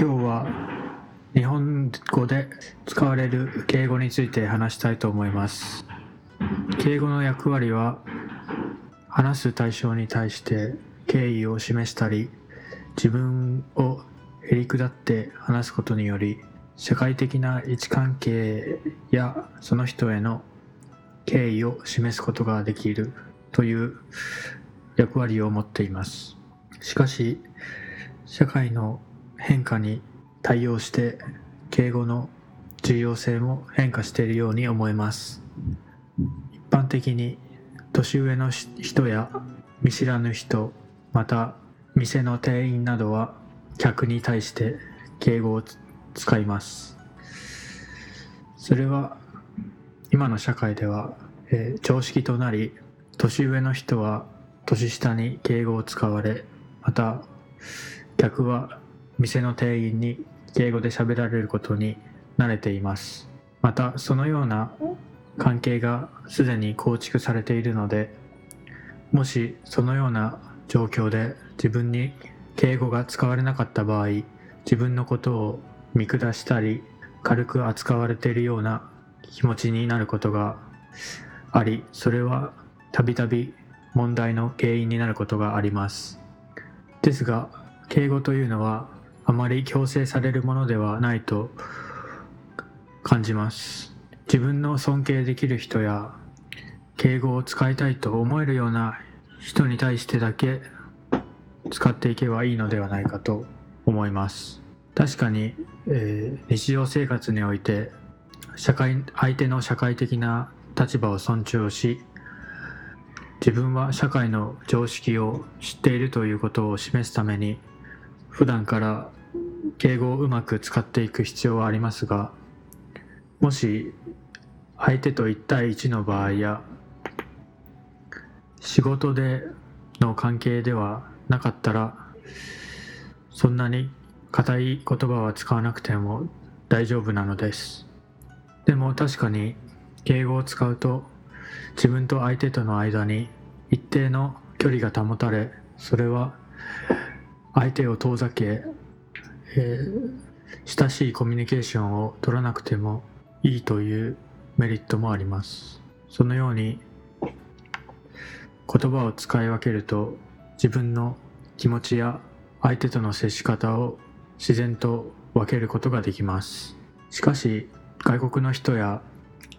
今日は日本語で使われる敬語について話したいと思います。敬語の役割は話す対象に対して敬意を示したり自分をへりくだって話すことにより社会的な位置関係やその人への敬意を示すことができるという役割を持っています。しかし社会の変化に対応して敬語の重要性も変化しているように思います。一般的に年上の人や見知らぬ人また店の店員などは客に対して敬語を使います。それは今の社会では、えー、常識となり年上の人は年下に敬語を使われまた客は店の店員に敬語で喋られることに慣れています。またそのような関係がすでに構築されているのでもしそのような状況で自分に敬語が使われなかった場合自分のことを見下したり軽く扱われているような気持ちになることがありそれはたびたび問題の原因になることがあります。ですが敬語というのはあまり強制されるものではないと感じます。自分の尊敬できる人や敬語を使いたいと思えるような人に対してだけ使っていけばいいのではないかと思います。確かに、えー、日常生活において社会相手の社会的な立場を尊重し自分は社会の常識を知っているということを示すために普段から敬語をうまく使っていく必要はありますがもし相手と1対1の場合や仕事での関係ではなかったらそんなに硬い言葉は使わなくても大丈夫なのです。でも確かに敬語を使うと自分と相手との間に一定の距離が保たれそれは相手を遠ざけ、えー、親しいコミュニケーションを取らなくてもいいというメリットもあります。そのように言葉を使い分けると自分の気持ちや相手との接し方を自然と分けることができます。しかし外国の人や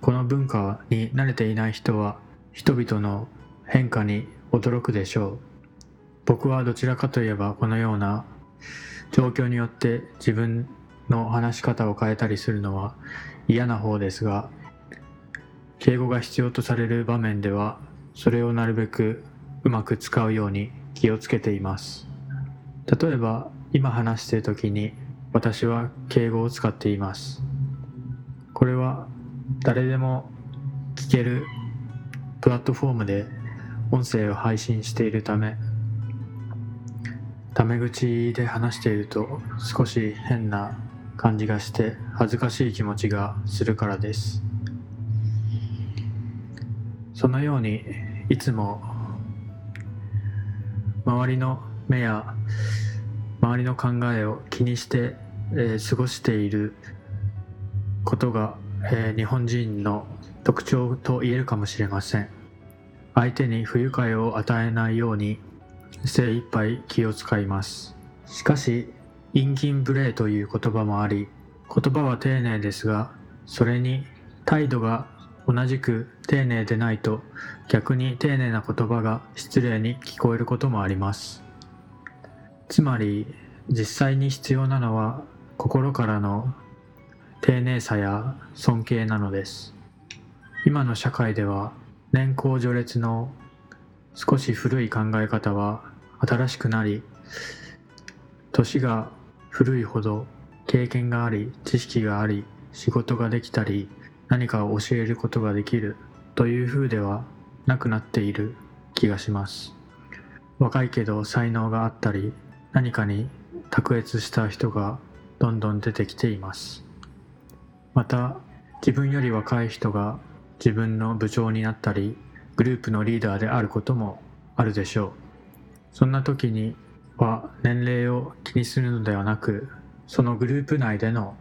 この文化に慣れていない人は人々の変化に驚くでしょう。僕はどちらかといえばこのような状況によって自分の話し方を変えたりするのは嫌な方ですが敬語が必要とされる場面ではそれをなるべくうまく使うように気をつけています。例えば今話している時に私は敬語を使っています。これは誰でも聞けるプラットフォームで音声を配信しているためタメ口で話していると少し変な感じがして恥ずかしい気持ちがするからです。そのようにいつも周りの目や周りの考えを気にして、えー、過ごしていることが、えー、日本人の特徴と言えるかもしれません。相手に不愉快を与えないように精一杯気を使います。しかし陰金無礼という言葉もあり言葉は丁寧ですがそれに態度が同じく丁寧でないと逆に丁寧な言葉が失礼に聞こえることもあります。つまり実際に必要なのは心からの丁寧さや尊敬なのです。今の社会では年功序列の少し古い考え方は新しくなり年が古いほど経験があり知識があり仕事ができたり何かを教えることができるという風ではなくなっている気がします。若いけど才能があったり何かに卓越した人がどんどん出てきています。また自分より若い人が自分の部長になったりグループのリーダーであることもあるでしょう。そんな時には年齢を気にするのではなくそのグループ内での、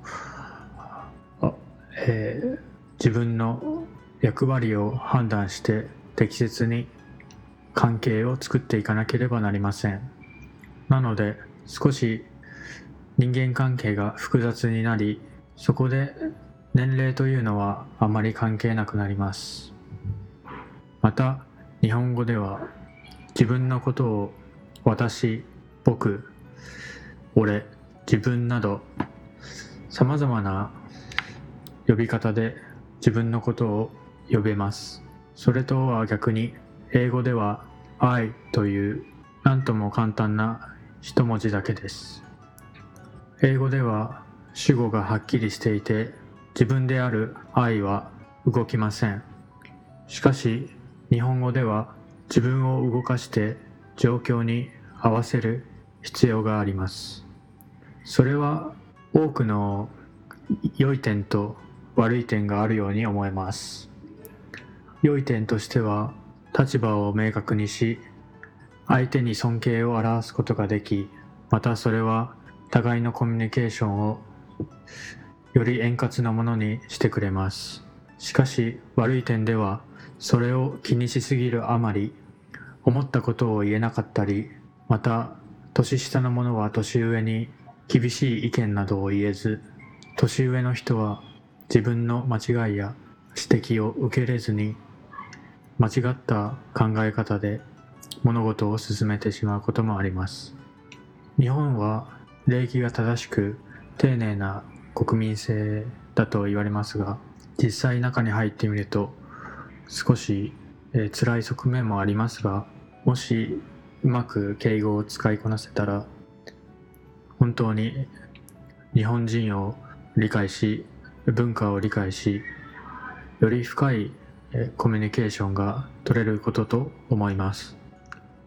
えー、自分の役割を判断して適切に関係を作っていかなければなりません。なので少し人間関係が複雑になりそこで年齢というのはあまり関係なくなります。また日本語では自分のことを私僕俺自分などさまざまな呼び方で自分のことを呼べます。それとは逆に英語では I という何とも簡単な一文字だけです。英語では主語がはっきりしていて自分である I は動きません。しかし日本語では自分を動かして状況に合わせる必要があります。それは多くの良い点と悪い点があるように思えます。良い点としては立場を明確にし相手に尊敬を表すことができまたそれは互いのコミュニケーションをより円滑なものにしてくれます。しかし悪い点ではそれを気にしすぎるあまり思ったことを言えなかったりまた年下の者は年上に厳しい意見などを言えず年上の人は自分の間違いや指摘を受け入れずに間違った考え方で物事を進めてしまうこともあります。日本は礼儀が正しく丁寧な国民性だと言われますが実際中に入ってみると少し、えー、辛い側面もありますがもしうまく敬語を使いこなせたら本当に日本人を理解し文化を理解しより深いコミュニケーションが取れることと思います。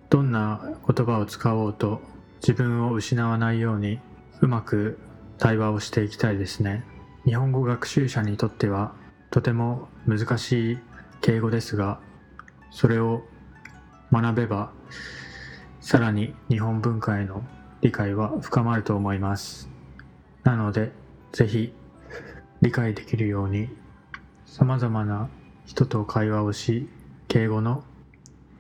どんな言葉を使おうと自分を失わないようにうまく対話をしていきたいですね。日本語学習者にとってはとても難しい敬語ですがそれを学べばさらに日本文化への理解は深まると思います。なのでぜひ理解できるようにさまざまな人と会話をし敬語の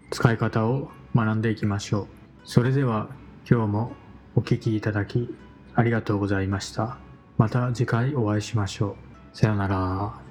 使い方を学んでいきましょう。それでは今日もお聴きいただきありがとうございました。また次回お会いしましょう。さようなら。